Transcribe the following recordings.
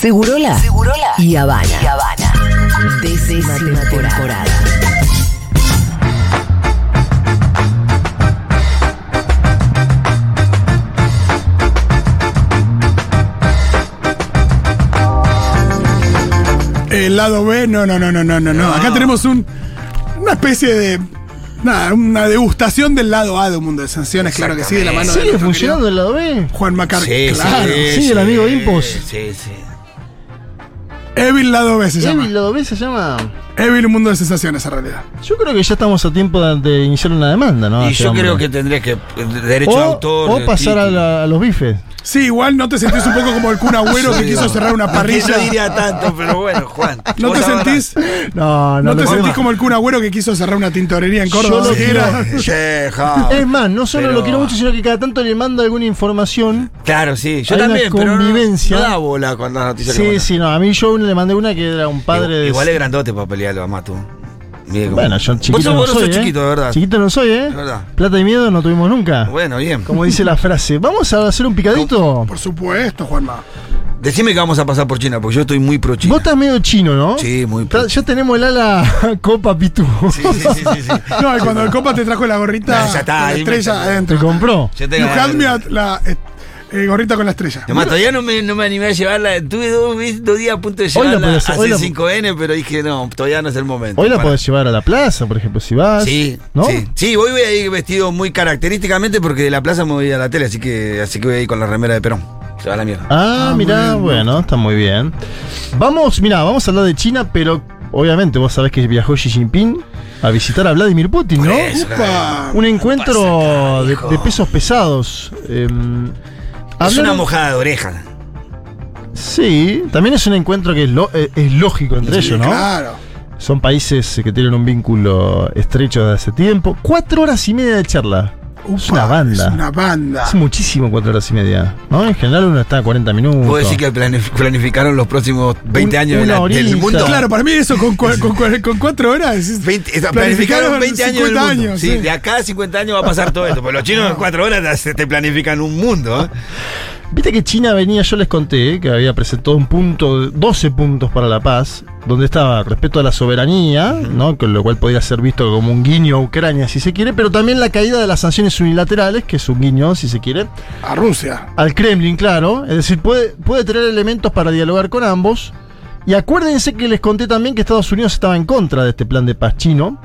Segurola, Segurola y Habana. Y Habana. Décima temporada. El lado B, no, no, no, no, no, no. no. Acá tenemos un, una especie de. Nada, una degustación del lado A de un mundo de sanciones, claro que sí, de la mano de ¿Sigue nuestro funcionando el lado B? Juan Macar. Sí, claro. sí, sí, el amigo Impos. Sí, sí. Evil lado B se llama. ¿El lado B se llama? Evil, un mundo de sensaciones, en realidad. Yo creo que ya estamos a tiempo de, de iniciar una demanda, ¿no? Y yo hombre. creo que tendrías que. Derecho o, de autor. o pasar a, la- a los bifes. Sí, igual no te sentís un poco como el Kun Agüero que quiso cerrar una No parrilla. diría tanto, pero bueno, Juan. ¿No te sentís, No, no, no te sentís como el Kun Agüero que quiso cerrar una tintorería en Córdoba? Yo lo quiero-. Es más, no solo Pero- lo quiero mucho, sino que cada tanto le mando alguna información. Claro, sí. Yo Hay una también, pero no- convivencia. No, da bola cuando las noticias Sí, sí, no. A mí yo le mandé una que era un padre Igual, de. igual es grandote para pelearlo, mamá, tú. Mire Bueno, yo Vos chiquito sos, no vos no soy, sos ¿eh? chiquito, de verdad. Chiquito no soy, ¿eh? Verdad. Plata y miedo no tuvimos nunca. Bueno, bien. Como dice la frase. Vamos a hacer un picadito. Por supuesto, Juanma. Decime que vamos a pasar por China, porque yo estoy muy pro China. Vos estás medio chino, ¿no? Sí, muy pro. Ya tenemos el ala Copa Pitú. Sí, sí, sí, sí, sí. No, y cuando el Copa te trajo la gorrita, No, ya está, la estrella Te adentro. compró. Yo te had me at la eh, gorrita con la estrella. Además, todavía no me, no me animé a llevarla. Tuve dos, dos días a punto de Hoy la llevarla podés- a hoy la- C5N, pero dije, no, todavía no es el momento. Hoy la Para- podés llevar a la plaza, por ejemplo, si vas. Sí, ¿no? sí. Sí, hoy voy a ir vestido muy característicamente porque de la plaza me voy a la tele, así que, así que voy a ir con la remera de Perón. Se va a la mierda. Ah, Ah, mirá, bien, bueno, está muy bien. Vamos, mirá, vamos a hablar de China, pero obviamente vos sabés que viajó Xi Jinping a visitar a Vladimir Putin, ¿no? Eso, Upa. Un encuentro acá, de, pesos pesados. Es una mojada de oreja. Sí, también es un encuentro que es, lo- eh, es lógico entre ellos, ¿no? Claro. Son países que tienen un vínculo estrecho desde hace tiempo. Cuatro horas y media de charla. Es una banda. Es una banda. Es muchísimo cuatro horas y media. ¿no? En general uno está a 40 minutos. Puedo decir que planif- planificaron los próximos 20 Un- años de la- del mundo. Claro, para mí eso con, cua- con, cua- con cuatro horas. es- 20, esa- planificaron 20 años, del 50 mundo. años, sí, sí. de acá a 50 años va a pasar todo esto. Porque los chinos en 4 horas te te planifican un mundo. ¿eh? Viste que China venía, yo les conté, eh, que había presentado un punto, 12 puntos para la paz, donde estaba respeto a la soberanía, ¿no? Con lo cual podría ser visto como un guiño a Ucrania, si se quiere, pero también la caída de las sanciones unilaterales, que es un guiño, si se quiere, A Rusia. al Kremlin, claro. Es decir, puede, puede tener elementos para dialogar con ambos. Y acuérdense que les conté también que Estados Unidos estaba en contra de este plan de paz chino.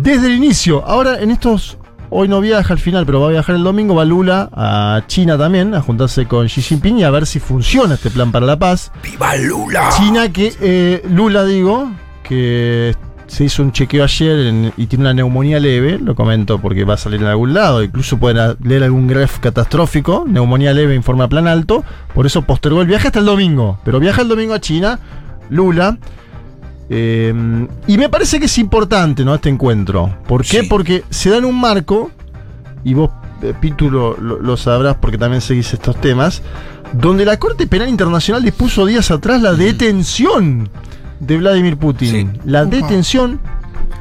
Desde el inicio. Ahora, en estos. Hoy no viaja al final, pero va a viajar el domingo. Va Lula a China también, a juntarse con Xi Jinping y a ver si funciona este plan para la paz. ¡Viva Lula! China que. eh, Lula, digo, que se hizo un chequeo ayer en- y tiene una neumonía leve, lo comento porque va a salir en algún lado, incluso pueden leer algún graph catastrófico, neumonía leve en forma plan alto, por eso postergó el viaje hasta el domingo, pero viaja el domingo a China, Lula, eh, y me parece que es importante, ¿no? Este encuentro. ¿Por qué? Sí. Porque se da en un marco, y vos, eh, Pitu, lo, lo- lo sabrás porque también seguís estos temas, donde la Corte Penal Internacional dispuso días atrás la detención de Vladimir Putin. Sí. La Upa. detención.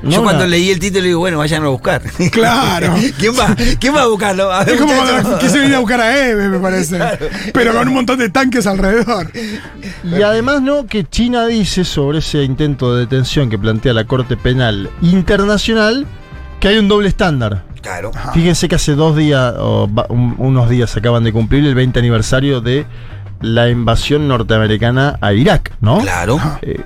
Yo cuando leí el título digo, bueno, vayan a buscar. Claro. ¿Quién va, ¿Quién va a buscarlo? A ver, Es como cuando quise venir a buscar a Eve, me parece. Pero con un montón de tanques alrededor. Y además, ¿no? Que China dice sobre ese intento de detención que plantea la Corte Penal Internacional que hay un doble estándar. Claro. Fíjense que hace dos días, o unos días acaban de cumplir el 20 aniversario de la invasión norteamericana a Irak, ¿no? Claro. Eh,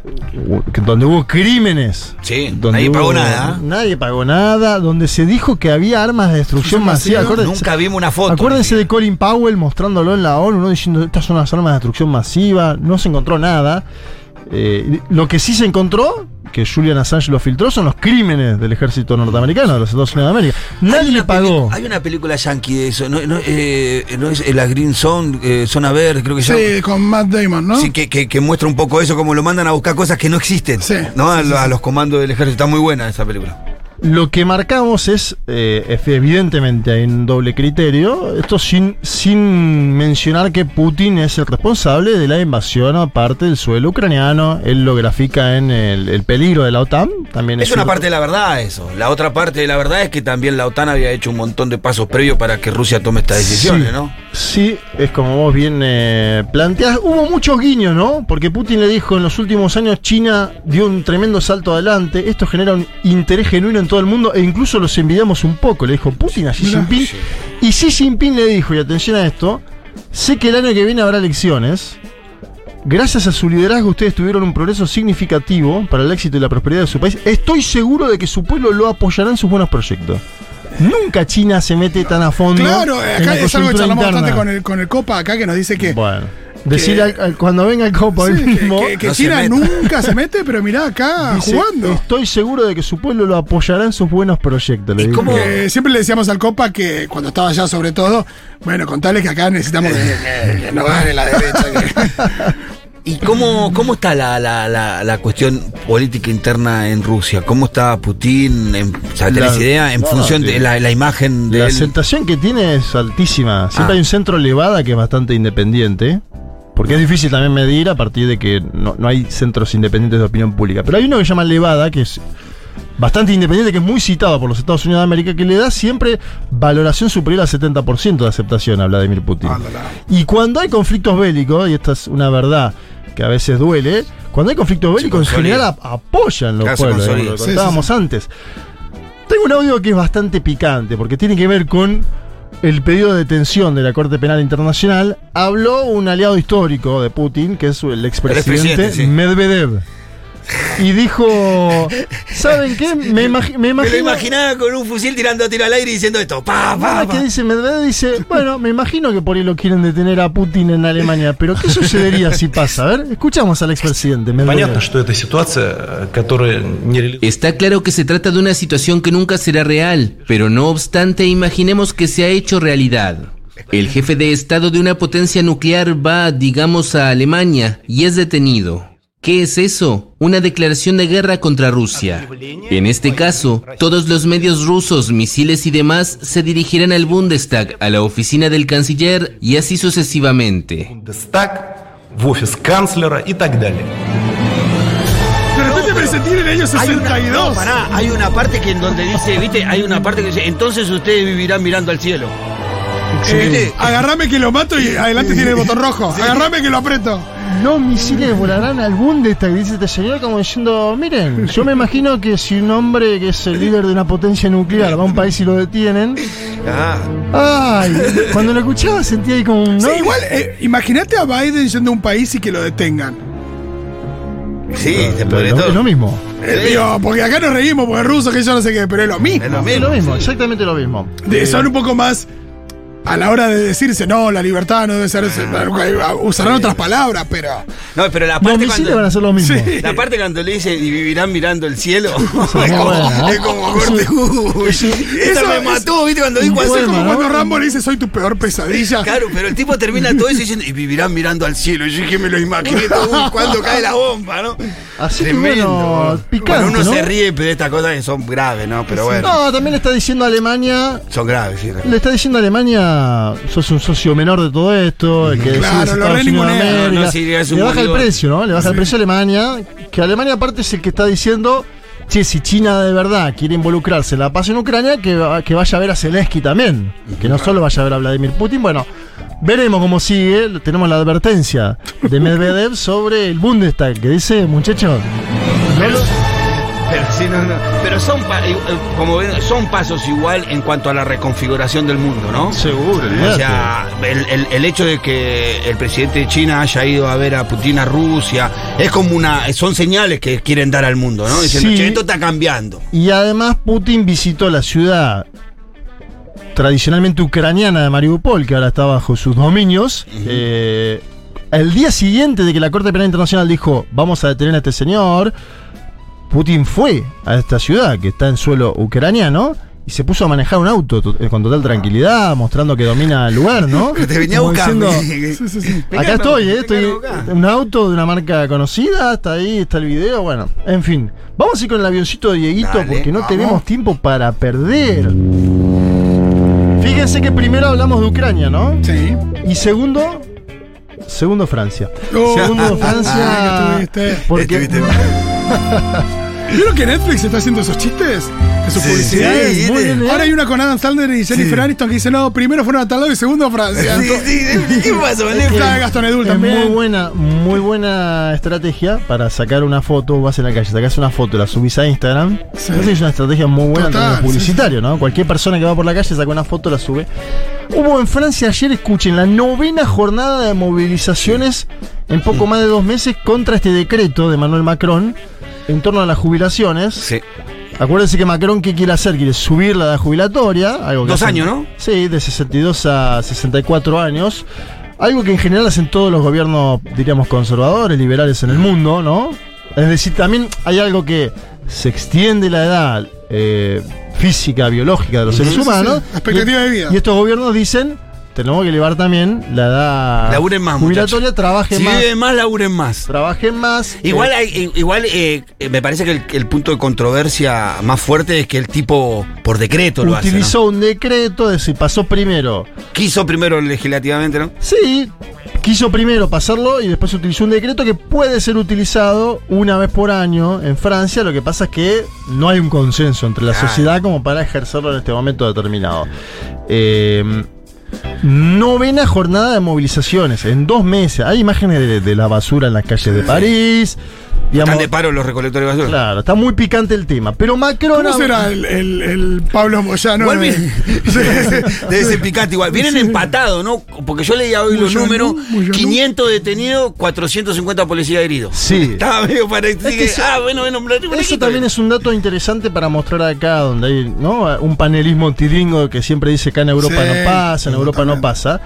donde hubo crímenes. Sí, donde nadie pagó nada. Nadie pagó nada, donde se dijo que había armas de destrucción masiva. Nunca vimos una foto. Acuérdense de Colin Powell mostrándolo en la ONU, ¿no? diciendo estas son las armas de destrucción masiva, no se encontró nada. Eh, lo que sí se encontró, que Julian Assange lo filtró, son los crímenes del ejército norteamericano, de los Estados Unidos de América. Nadie le pagó. Hay una película yankee de eso. No, no, eh, no es eh, la Green Zone, eh, Zona Verde, creo que se llama. Sí, con Matt Damon, ¿no? Sí, que, que- que muestra un poco eso, como lo mandan a buscar cosas que no existen. Sí, ¿no? a, los comandos del ejército. Está muy buena esa película. Lo que marcamos es, eh, es- evidentemente hay un doble criterio, esto sin, sin mencionar que Putin es el responsable de la invasión a parte del suelo ucraniano, él lo grafica en el, el peligro de la OTAN, también Es una un- parte de la verdad eso. La otra parte de la verdad es que también la OTAN había hecho un montón de pasos previos para que Rusia tome estas decisiones, Sí, ¿no? Sí, es como vos bien eh, planteás. Hubo muchos guiños, ¿no? Porque Putin le dijo en los últimos años China dio un tremendo salto adelante. Esto genera un interés genuino en todo el mundo e incluso los envidiamos un poco. Le dijo Putin a Xi. Jinping. Y Xi Jinping le dijo, y atención a esto, sé que el año que viene habrá elecciones. Gracias a su liderazgo ustedes tuvieron un progreso significativo para el éxito y la prosperidad de su país. Estoy seguro de que su pueblo lo apoyará en sus buenos proyectos. Nunca China se mete tan a fondo. Claro, en acá la es algo que charlamos interna. bastante con el, con el Copa acá que nos dice que, Bueno, decirle al- al- cuando venga el Copa hoy sí, mismo. que- que no China nunca se mete, pero mirá acá dice, jugando. Estoy seguro de que su pueblo lo apoyará en sus buenos proyectos. le ¿Y dijo. cómo- Que siempre le decíamos al Copa que cuando estaba allá sobre todo, bueno, contale que acá necesitamos que, que- que no gane la derecha. que- ¿Y cómo, cómo está la, la, la, la cuestión política interna en Rusia? ¿Cómo está Putin? En, ¿sabes, ¿Tenés La- idea? En no, función sí. de la, la imagen de La él. aceptación que tiene es altísima. Siempre Ah. hay un centro Levada que es bastante independiente. Porque es difícil también medir a partir de que no, no hay centros independientes de opinión pública. Pero hay uno que se llama Levada, que es bastante independiente, que es muy citado por los Estados Unidos de América, que le da siempre valoración superior al 70% de aceptación a Vladimir Putin. Y cuando hay conflictos bélicos, y esta es una verdad que a veces duele, cuando hay conflictos bélicos en general ap- apoyan los pueblos, lo Sí, sí, contábamos antes. Tengo un audio que es bastante picante, porque tiene que ver con el pedido de detención de la Corte Penal Internacional. Habló un aliado histórico de Putin, que es el expresidente sí. Medvedev y dijo, ¿saben qué? Me, me, me imaginaba con un fusil tirando tiro al aire y diciendo esto. Pa, ¿Qué dice Medvedev? Dice, bueno, me imagino que por ahí lo quieren detener a Putin en Alemania, pero ¿qué sucedería si pasa? A ver, escuchamos al expresidente Medvedev. Está claro que se trata de una situación que nunca será real, pero no obstante imaginemos que se ha hecho realidad. El jefe de Estado de una potencia nuclear va, digamos, a Alemania y es detenido. ¿Qué es eso? Una declaración de guerra contra Rusia. En este caso, todos los medios rusos, misiles y demás se dirigirán al Bundestag, a la oficina del canciller y así sucesivamente. sentir en ellos 62. Hay una, no, pará, hay una parte que en donde dice, viste, hay una parte que dice, entonces ustedes vivirán mirando al cielo. Sí. Eh, que lo mato y adelante tiene el botón rojo. Agarrame que lo aprieto. Los misiles volarán al Bundestag, dice este señor como diciendo, miren, yo me imagino que si un hombre que es el líder de una potencia nuclear va a un país y lo detienen, Ah, ay, cuando lo escuchaba sentía ahí como un... Sí, ¿no? igual, eh, imagínate a Biden yendo a un país y que lo detengan. sí, de lo- todo. es lo mismo. Eh, digo, porque acá nos reímos porque es ruso, que yo no sé qué, pero es lo mismo. Es lo Es lo mismo. mismo, exactamente lo mismo. De- Eh, son un poco más a la hora de decirse, no, la libertad no debe ser. Usarán otras palabras, pero. No, pero la parte cuando, van a hacer lo mismo. Sí. la parte cuando le dice y vivirán mirando el cielo. es, como, es como corte. Uy, eso me es- mató, viste, cuando dijo eso. es como cuando Rambo le dice, soy tu peor pesadilla. Claro, pero el tipo termina todo eso diciendo, y vivirán mirando al cielo. Yo dije, me lo imaginé todo cuando cae la bomba, ¿no? Así que bueno, picante, Bueno, uno ¿no? se ríe de estas cosas que son graves, ¿no? Pero bueno, No, también le está diciendo a Alemania son graves, sí. Le está diciendo a Alemania, sos un socio menor de todo esto, el que Claro, lo Unidos de. América. No, no, le baja el precio, ¿no? Le baja el precio a Alemania, que Alemania aparte es el que está diciendo, che, si China de verdad quiere involucrarse en la paz en Ucrania, que, que vaya a ver a Zelensky también, que no solo vaya a ver a Vladimir Putin, bueno. Veremos cómo sigue. Tenemos la advertencia de Medvedev sobre el Bundestag, que dice, muchachos, no sí, no, no. Pero son, pa- eh, como ven, son pasos igual en cuanto a la reconfiguración del mundo, ¿no? seguro, O sea, el, el- el hecho de que el presidente de China haya ido a ver a Putin a Rusia, es como una, son señales que quieren dar al mundo, ¿no? Diciendo, Sí. che, esto está cambiando. Y además Putin visitó la ciudad tradicionalmente ucraniana de Mariupol, que ahora está bajo sus dominios. Eh, el día siguiente de que la Corte Penal Internacional dijo, vamos a detener a este señor, Putin fue a esta ciudad, que está en suelo ucraniano, y se puso a manejar un auto to- eh, con total tranquilidad, mostrando que domina el lugar, ¿no? Que te venía a Como buscar. diciendo, Sí, sí, sí. Acá estoy, eh, estoy un auto de una marca conocida, está ahí, está el video, bueno, en fin. Vamos a ir con el avioncito de Dieguito Dale, porque no vamos. tenemos tiempo para perder. Fíjense que primero hablamos de Ucrania, ¿no? Sí. Y segundo, segundo Francia. Oh, Segundo Francia. estuviste. Porque Estuviste- ¿Vieron que Netflix está haciendo esos chistes? de sus Sí, publicidades. sí, muy bien, ¿eh? Ahora hay una con Adam Sandler y Jennifer Aniston que dice, no, primero fueron a tal lado y segundo a Francia. Sí, sí, ¿Qué pasó? Es que la de Gastón Edul también. muy buena, muy buena estrategia para sacar una foto, vas en la calle, sacás una foto, la subís a Instagram. Sí. Es una estrategia muy buena en Total, términos sí, publicitario, ¿no? Cualquier persona que va por la calle saca una foto, la sube. Hubo en Francia ayer, escuchen, la novena jornada de movilizaciones en poco más de dos meses contra este decreto de Manuel Macron en torno a las jubilaciones. Sí. Acuérdense que Macron, ¿qué quiere hacer? Quiere subir la edad jubilatoria. Algo que Dos hacen- años, ¿no? Sí, de 62 a 64 años. Algo que en general hacen todos los gobiernos, diríamos, conservadores, liberales en el mundo, ¿no? Es decir, también hay algo que se extiende la edad eh, física, biológica de los seres Sí, sí, humanos. sí. Expectativa y, de vida. Y estos gobiernos dicen, tenemos que elevar también la edad Laburen más, jubilatoria, muchachos. trabajen Si más. viven más, laburen más. Trabajen más. Igual, eh, hay, igual eh, eh, me parece que el, el punto de controversia más fuerte es que el tipo por decreto lo hace. utilizó un decreto, de si pasó primero. Quiso primero legislativamente, ¿no? Sí, quiso primero pasarlo y después utilizó un decreto que puede ser utilizado una vez por año en Francia. Lo que pasa es que no hay un consenso entre la sociedad como para ejercerlo en este momento determinado. Eh, novena jornada de movilizaciones en dos meses. Hay imágenes de, de la basura en las calles de París. Digamos, Están de paro los recolectores de basura. Claro, está muy picante el tema. Pero Macron. ¿Cómo será el, el- el Pablo Moyano? Igual de- viene-. Debe ser picante igual. Vienen Sí. empatados, ¿no? Porque yo leía hoy los números: Moyano. 500 detenidos, 450 policías heridos. Sí. Estaba medio para Es que se- Ah, bueno, bueno, bueno, Eso también es un dato interesante para mostrar acá, donde hay ¿no? un panelismo tiringo que siempre dice acá en Europa Sí, no pasa, en Europa no pasa.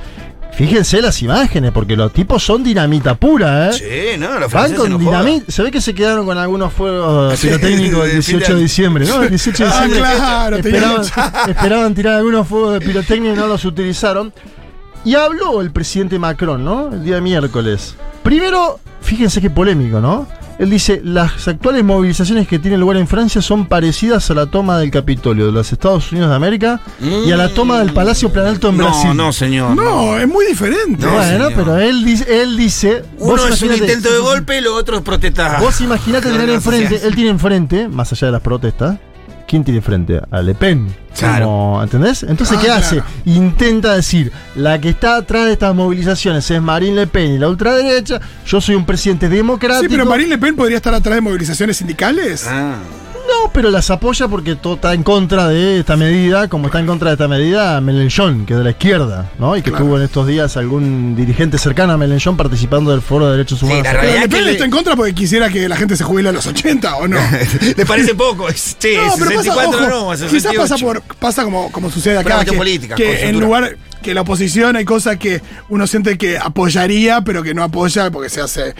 Fíjense las imágenes, porque los tipos son dinamita pura, ¿eh? Sí, no, los Van con no dinamita. Se ve que se quedaron con algunos fuegos Sí, pirotécnicos el fin de 18 de diciembre, ¿no? El 18 de Ah, diciembre. claro, esperaban, esperaban tirar algunos fuegos de pirotecnia y no los utilizaron. Y habló el presidente Macron, ¿no? El día miércoles. Primero, fíjense qué polémico, ¿no? Él dice, las actuales movilizaciones que tienen lugar en Francia son parecidas a la toma del Capitolio de los Estados Unidos de América y a la toma del Palacio Planalto en No, Brasil. no, señor. No, es muy diferente. No, bueno, señor. pero él dice, él dice Uno es un intento de golpe y lo otro es protestar. Vos imaginate tener enfrente, él tiene enfrente, más allá de las protestas, ¿quién tiene enfrente? A Le Pen. Claro. Como, ¿Entendés? Entonces, Ah, ¿qué claro. hace? Intenta decir, la que está atrás de estas movilizaciones es Marine Le Pen y la ultraderecha, yo soy un presidente democrático. Sí, pero Marine Le Pen podría estar atrás de movilizaciones sindicales. Ah. No, pero las apoya porque todo está en contra de esta medida, como está en contra de esta medida Mélenchon, que es de la izquierda, ¿no? Y que Claro. tuvo en estos días algún dirigente cercano a Mélenchon participando del Foro de Derechos Sí, Humanos. la Pero Le Pen le- está en contra porque quisiera que la gente se jubile a los 80, ¿o no? ¿Le parece poco? Sí, No, pero pasa, 64 ojo, no, a quizás 68. pasa por pasa como, como sucede acá que, política, que en lugar que la oposición hay cosas que uno siente que apoyaría pero que no apoya porque se hace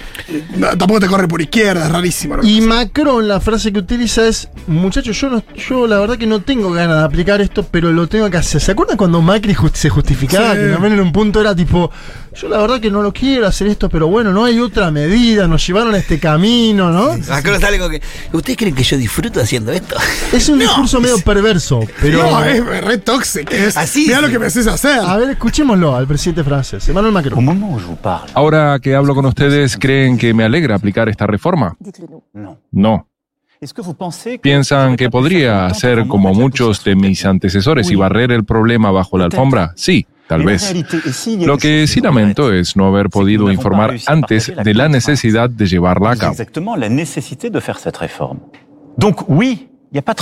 no, tampoco te corre por izquierda es rarísimo Y pasa. Macron, la frase que utiliza es, muchachos, yo no, yo la verdad que no tengo ganas de aplicar esto, pero lo tengo que hacer. ¿Se acuerdan cuando Macri just- se justificaba? Sí. Que también en un punto era tipo, yo la verdad que no lo quiero hacer esto, pero bueno, no hay otra medida, nos llevaron a este camino, ¿no? Macron sale con que. ¿Ustedes creen que yo disfruto haciendo esto? Es un discurso medio perverso, pero... no es re tóxico es Así mira sí. lo que me haces hacer A ver, escuchémoslo al presidente francés, Emmanuel Macron. Ahora que hablo con ustedes, ¿creen que me alegra aplicar esta reforma? No. ¿Piensan que podría hacer como muchos de mis antecesores y barrer el problema bajo la alfombra? Sí, tal vez. Lo que sí lamento es no haber podido informar antes de la necesidad de llevarla a cabo.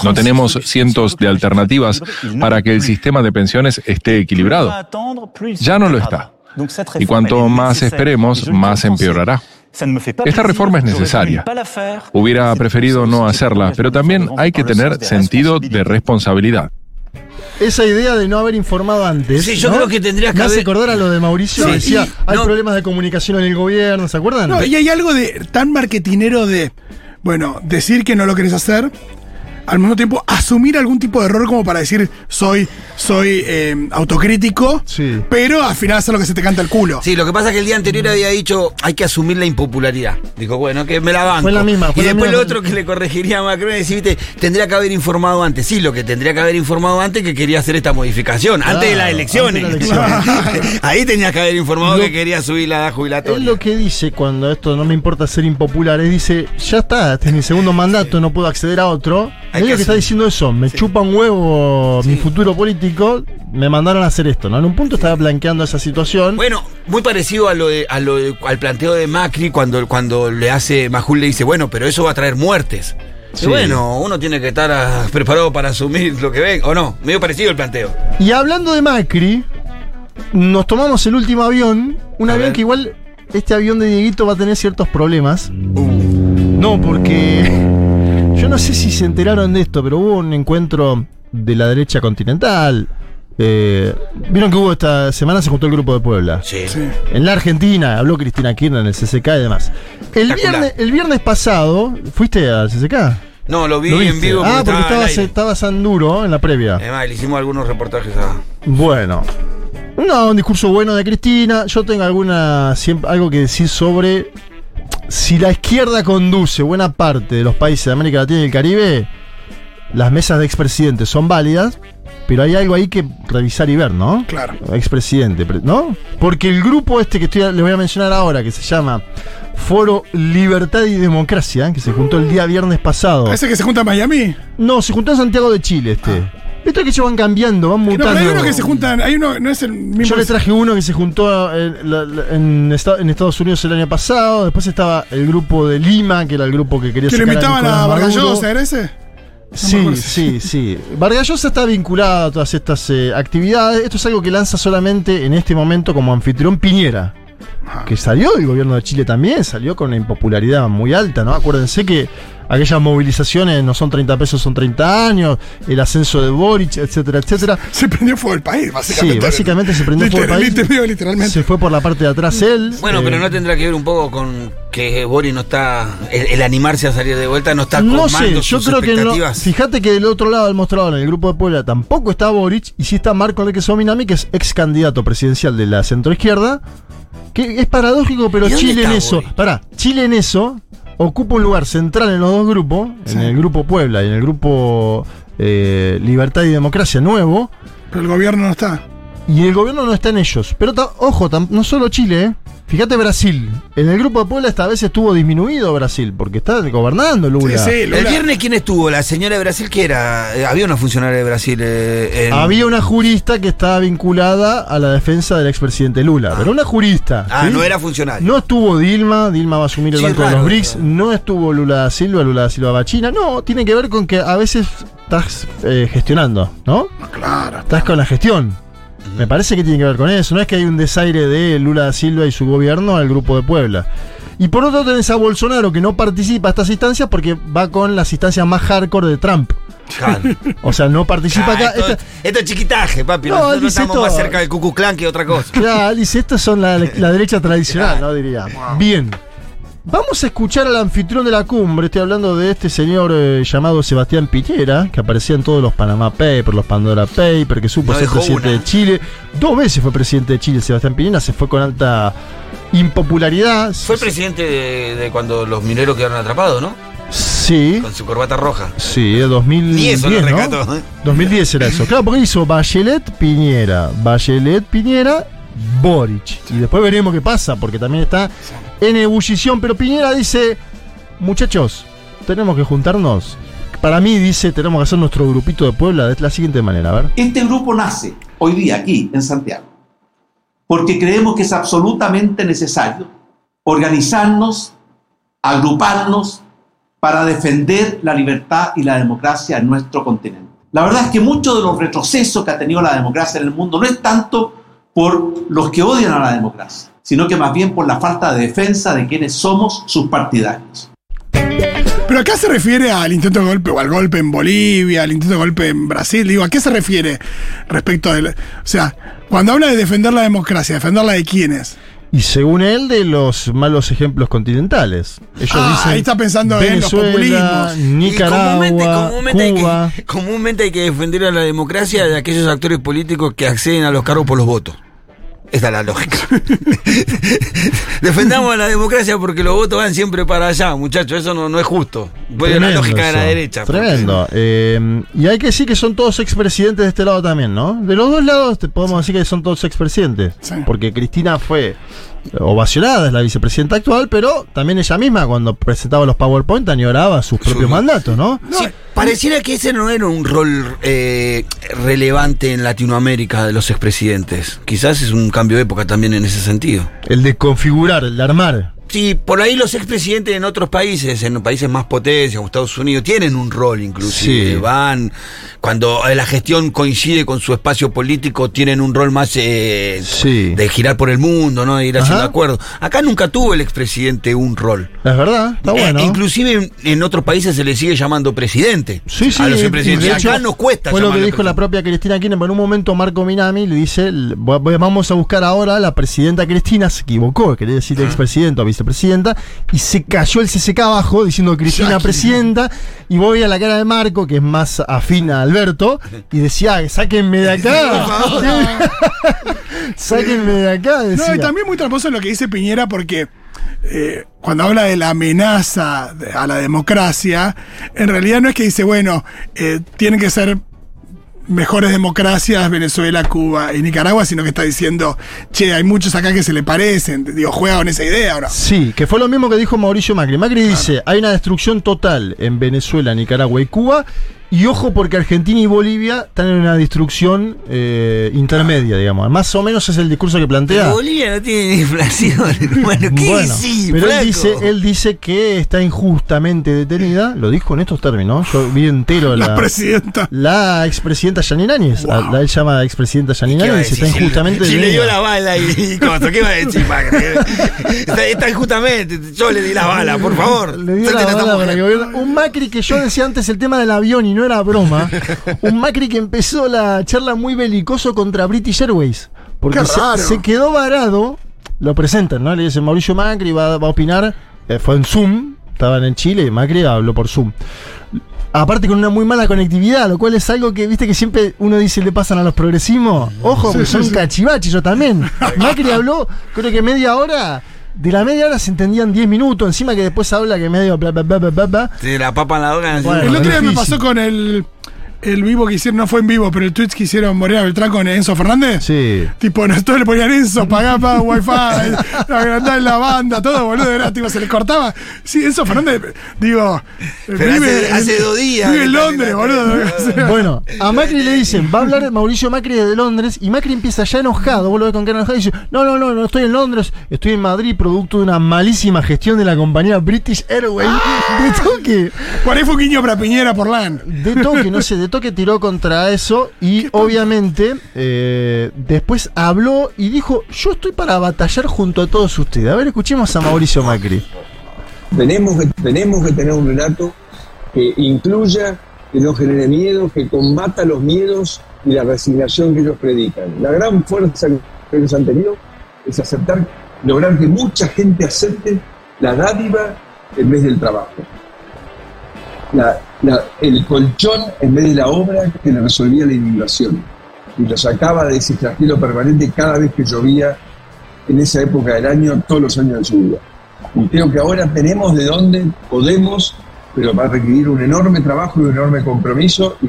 No tenemos cientos de alternativas para que el sistema de pensiones esté equilibrado. Ya no lo está. Y cuanto más esperemos, más empeorará. Esta reforma es necesaria. Hubiera preferido no hacerla, pero también hay que tener sentido de responsabilidad. Esa idea de no haber informado antes. Sí, yo ¿no? creo que tendrías que Me hace haber- acordar a lo de Mauricio, que decía, y- hay no. problemas de comunicación en el gobierno, ¿se acuerdan? No, y hay algo de tan marketinero de bueno decir que no lo querés hacer al mismo tiempo asumir algún tipo de error como para decir soy soy eh, autocrítico Sí. pero al final hacer lo que se te canta el culo Sí, lo que pasa es que el día anterior había dicho hay que asumir la impopularidad. Dijo, bueno, que me la banco. Fue la misma, fue y la después misma. lo otro que le corregiría a Macron es decir, viste, tendría que haber informado antes. Sí, lo que tendría que haber informado antes que quería hacer esta modificación, antes de las elecciones. de. Ahí tenías que haber informado Lo- que quería subir la edad jubilatoria. Él lo que dice cuando esto no me importa ser impopular, es dice, ya está, este es mi segundo mandato, no puedo acceder a otro. Hay medio que, que está diciendo eso, me chupa un huevo mi Sí. futuro político, me mandaron a hacer esto, ¿no? En un punto estaba planteando esa situación. Bueno, muy parecido a lo de- a lo de- al planteo de Macri cuando, cuando le hace, Majul le dice, bueno, pero eso va a traer muertes. Y Sí. bueno, uno tiene que estar ah, preparado para asumir lo que ven, o no, medio parecido el planteo. Y hablando de Macri, nos tomamos el último avión, un A avión ver. que igual este avión de Dieguito va a tener ciertos problemas. No, porque yo no sé si se enteraron de esto, pero hubo un encuentro de la derecha continental. Eh, Vieron que hubo esta semana, se juntó el grupo de Puebla. Sí. Sí. En la Argentina, habló Cristina Kirchner en el CCK y demás. El viernes, el viernes pasado, ¿fuiste al CCK? No, lo vi ¿Lo en vivo ah, porque estaba estabas, estabas en duro en la previa. Además, le hicimos algunos reportajes a. Bueno. No, un discurso bueno de Cristina. Yo tengo alguna siempre, algo que decir sobre si la izquierda conduce buena parte de los países de América Latina y el Caribe, las mesas de expresidentes son válidas, pero hay algo ahí que revisar y ver, ¿no? Claro. Expresidente, pre- ¿no? Porque el grupo este que estoy, les voy a mencionar ahora, que se llama Foro Libertad y Democracia, que se juntó el día viernes pasado. ¿Ese que se junta en Miami? No, se juntó en Santiago de Chile este. Viste que ellos van cambiando, van No, mutando. pero hay uno que se juntan. Hay uno, no es el mismo. Yo le traje uno que se juntó en, la- en Esta- en Estados Unidos el año pasado. Después estaba el grupo de Lima, que era el grupo que quería que le invitaban a Maduro. Vargallosa, ¿era ese? Sí, sí, sí. Vargas Llosa está vinculado a todas estas eh, actividades. Esto es algo que lanza solamente en este momento como anfitrión Piñera. Que salió del gobierno de Chile también, salió con una impopularidad muy alta, ¿no? Acuérdense que aquellas movilizaciones no son 30 pesos, son 30 años, el ascenso de Boric, etcétera, etcétera. Se prendió fuego el país, básicamente. Sí, básicamente se prendió fuego el país. literalmente. Se fue por la parte de atrás él. Bueno, eh, pero no tendrá que ver un poco con que Boris no está. El, el animarse a salir de vuelta no está No sé, yo sus creo que no. Fíjate que del otro lado del mostrador, en el grupo de Puebla, tampoco está Boric y sí está Marco Enrique Sominami, que es ex candidato presidencial de la centroizquierda. Que es paradójico, pero ¿Y dónde Chile en eso. Boric? Pará, Chile en eso ocupa un lugar central en los dos grupos, en el grupo Puebla y en el grupo eh, Libertad y Democracia Nuevo. Pero el gobierno no está. Y el gobierno no está en ellos. Pero ta- ojo, no solo Chile, ¿eh? Fíjate Brasil. En el grupo de Puebla esta vez estuvo disminuido Brasil, porque está gobernando Lula. Sí, sí, El Lula. viernes, ¿quién estuvo? La señora de Brasil, que era? Eh, Había una funcionaria de Brasil. eh, en- Había una jurista que estaba vinculada a la defensa del expresidente Lula, pero una jurista. Ah, ¿sí? no era funcionaria. No estuvo Dilma, Dilma va a asumir el Sí, banco de los BRICS, no estuvo Lula da Silva, Lula da Silva va a China, no, tiene que ver con que a veces estás eh, gestionando, ¿no? Claro. Estás con la gestión. Me parece que tiene que ver con eso, no es que hay un desaire de Lula da Silva y su gobierno al grupo de Puebla. Y por otro lado tenés a Bolsonaro que no participa a estas instancias porque va con las instancias más hardcore de Trump. O sea, no participa acá. esto, Esta- esto es chiquitaje, papi. No, Nosotros estamos más esto- cerca del Ku Klux Klan que otra cosa. Claro, dice, estos son la, la derecha tradicional, ¿no? Diría. Bien. Vamos a escuchar al anfitrión de la cumbre. Estoy hablando de este señor eh, llamado Sebastián Piñera, que aparecía en todos los Panama Papers, los Pandora Papers, que supo No ser presidente una. de Chile. Dos veces fue presidente de Chile Sebastián Piñera, se fue con alta impopularidad. Fue presidente de, de cuando los mineros quedaron atrapados, ¿no? Sí, Con su corbata roja. sí, de 2010, Y eso ¿no? rescató. ¿eh? 2010 era eso. Claro, porque hizo Bachelet Piñera, Bachelet Piñera, Boric. Y después veremos qué pasa, porque también está en ebullición. Pero Piñera dice, muchachos, tenemos que juntarnos. Para mí dice, tenemos que hacer nuestro grupito de Puebla de la siguiente manera, a ver. Este grupo nace hoy día aquí, en Santiago, porque creemos que es absolutamente necesario organizarnos, agruparnos para defender la libertad y la democracia en nuestro continente. La verdad es que muchos de los retrocesos que ha tenido la democracia en el mundo no es tanto por los que odian a la democracia, sino que más bien por la falta de defensa de quienes somos sus partidarios. Pero acá se refiere al intento de golpe o al golpe en Bolivia, al intento de golpe en Brasil. Digo, ¿a qué se refiere respecto del. O sea, cuando habla de defender la democracia, ¿defenderla de quiénes? Y según él, de los malos ejemplos continentales. Ellos Ah, dicen ahí está pensando en los populismos. Y Nicaragua, comúnmente, comúnmente Cuba. Hay que, comúnmente hay que defender a la democracia de aquellos actores políticos que acceden a los cargos por los votos. Esta es la lógica. Defendamos a la democracia porque los votos van siempre para allá, muchachos. Eso no, no es justo. Voy a la lógica de la derecha. porque- Tremendo. Eh, y hay que decir que son todos expresidentes de este lado también, ¿no? De los dos lados te podemos decir que son todos expresidentes. Sí. Porque Cristina fue ovacionada, es la vicepresidenta actual, pero también ella misma cuando presentaba los PowerPoint añoraba sus propios mandatos, ¿no? No, Sí, Pareciera que ese no era un rol eh, relevante en Latinoamérica de los expresidentes. Quizás es un cambio de época también en ese sentido. El de configurar, el de armar. Sí, por ahí los expresidentes en otros países, en países más potencias, como Estados Unidos, tienen un rol inclusive. Sí. Van, cuando la gestión coincide con su espacio político, tienen un rol más eh, Sí. de girar por el mundo, ¿no? De ir haciendo Ajá. acuerdos. Acá nunca tuvo el expresidente un rol. Es verdad, está Eh, bueno. inclusive en, en otros países se le sigue llamando presidente. Sí, sí, a los expresidentes. hecho, Acá nos cuesta Fue lo que dijo la propia Cristina Kirchner. En un momento Marco Minami le dice, vamos a buscar ahora a la presidenta Cristina, se equivocó, quería decir expresidenta o vicepresidenta, y se cayó el CCK abajo diciendo Cristina presidenta, y voy a la cara de Marco, que es más afín a Alberto, y decía, "Ah, sáquenme de acá. sáquenme de acá, decía. No, y también muy tramposo lo que dice Piñera porque eh, cuando habla de la amenaza a la democracia, en realidad no es que dice, bueno, eh, tienen que ser mejores democracias Venezuela, Cuba y Nicaragua, sino que está diciendo, che, hay muchos acá que se le parecen. Digo, juega con esa idea ahora. Sí, que fue lo mismo que dijo Mauricio Macri. Macri dice, hay una destrucción total en Venezuela, Nicaragua y Cuba, y ojo porque Argentina y Bolivia están en una destrucción eh, intermedia, digamos. Más o menos es el discurso que plantea. Pero Bolivia no tiene inflación, hermano. ¿Qué Bueno, sí, pero él dice, él dice que está injustamente detenida, lo dijo en estos términos, yo vi entero La la, presidenta. la expresidenta Yanine Áñez, a- la él llama expresidenta Yanine ¿Qué va a Áñez, está? Si- injustamente Si le detenida. dio la bala y, y cosa, ¿qué va a decir Macri? está, está injustamente, yo le di la bala, por favor. Le dio la bala para que. Un Macri que yo decía antes el tema del avión y no era broma. Un Macri que empezó la charla muy belicoso contra British Airways. Porque se, quedó varado. Lo presentan, ¿no? Le dicen Mauricio Macri va, va a opinar. eh, fue en Zoom. Estaban en Chile y Macri habló por Zoom. Aparte con una muy mala conectividad, lo cual es algo que, viste, que siempre uno dice le pasan a los progresismos. Ojo, porque son cachivaches, yo también. Macri habló, creo que media hora. De la media hora se entendían 10 minutos, encima que después habla que medio bla bla bla bla bla. Sí, la papa en la boca. Bueno. El otro día me pasó con el, el vivo que hicieron, no fue en vivo, pero el tweet que hicieron Morena Beltrán con Enzo Fernández. Sí. Tipo, nosotros le ponían Enzo, pagá para wifi, agrandá en la banda, todo, boludo, era, tipo, se les cortaba. Sí, Enzo Fernández, digo, Pero hace- hace dos días Vive en Londres, boludo. o sea, Bueno, a Macri le dicen, va a hablar Mauricio Macri desde Londres y Macri empieza ya enojado, vos lo ves con cara enojada y dice, no, no, no, no estoy en Londres, estoy en Madrid, producto de una malísima gestión de la compañía British Airways. De toque, Por ahí fue un guiño para Piñera por LAN. de toque, no sé, de toque tiró contra eso y obviamente eh, después habló y dijo, yo estoy para batallar junto a todos ustedes. A ver, escuchemos a Mauricio Macri. Tenemos que, tenemos que tener un relato que incluya, que no genere miedo, que combata los miedos y la resignación que ellos predican. La gran fuerza que ellos han tenido es aceptar, lograr que mucha gente acepte la dádiva en vez del trabajo. La- el colchón en vez de la obra que le resolvía la inundación y lo sacaba de ese flagelo permanente cada vez que llovía en esa época del año, todos los años de su vida. Y creo que ahora tenemos de dónde podemos, pero va a requerir un enorme trabajo y un enorme compromiso. Y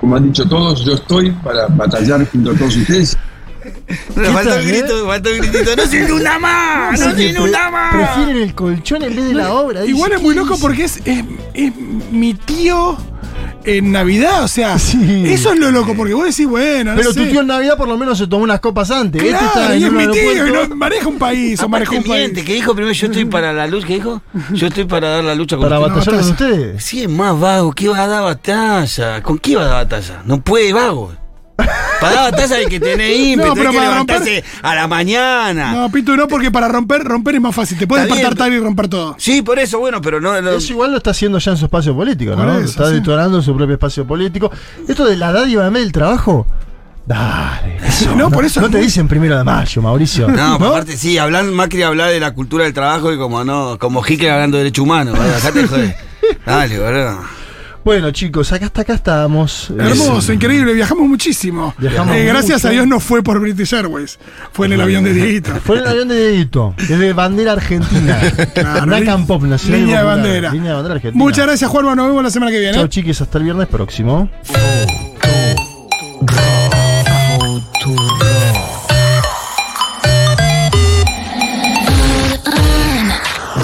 como han dicho todos, yo estoy para batallar junto a todos ustedes. Me faltó tal, el eh? grito, faltó el gritito. ¡No se inunda más! ¡No se Pre- inunda más! Prefieren el colchón en vez de la obra. Igual es muy ¿qué loco porque es, es, es mi tío en Navidad, o sea, Sí. eso es lo loco, porque vos decís, bueno, no Pero sé. tu tío en Navidad por lo menos se tomó unas copas antes. este está Claro, en y es un mi tío, y no, maneja un país, o maneja un miente, país. que dijo primero yo estoy para la lucha, ¿qué dijo? Yo estoy para dar la lucha con Para usted. batallar con ustedes. Sí, es más vago, ¿qué va a dar batalla? ¿Con qué va a dar batalla? No puede vago. Para batalla hay que tener ímpetu, No, pero hay que para levantarse a la mañana. No, Pitu, no, porque para romper, romper es más fácil. Te puedes despertar tarde y romper todo. Sí, por eso, bueno, pero no... no- Eso igual lo está haciendo ya en su espacio político, ¿no? eso, está sí. detonando su propio espacio político. Esto de la dádiva del trabajo. Dale. eso, no, por eso No te dicen primero de mayo, Mauricio. No, aparte sí, hablan, Macri habla de la cultura del trabajo y como no, como Hitler hablando de derecho humano, boludo, dejate de joder. Dale, boludo. Bueno, chicos, acá hasta acá estábamos. Eh, Hermoso, increíble, viajamos muchísimo. Viajamos Eh, gracias mucho. a Dios no fue por British Airways, fue en el avión de Dieguito. Fue en el avión de Dedito, desde bandera argentina. Claro, Nacan Pop Nacional línea de bandera. Línea de bandera argentina. Muchas gracias, Juan. Nos vemos la semana que viene. Chao, chiques, hasta el viernes próximo.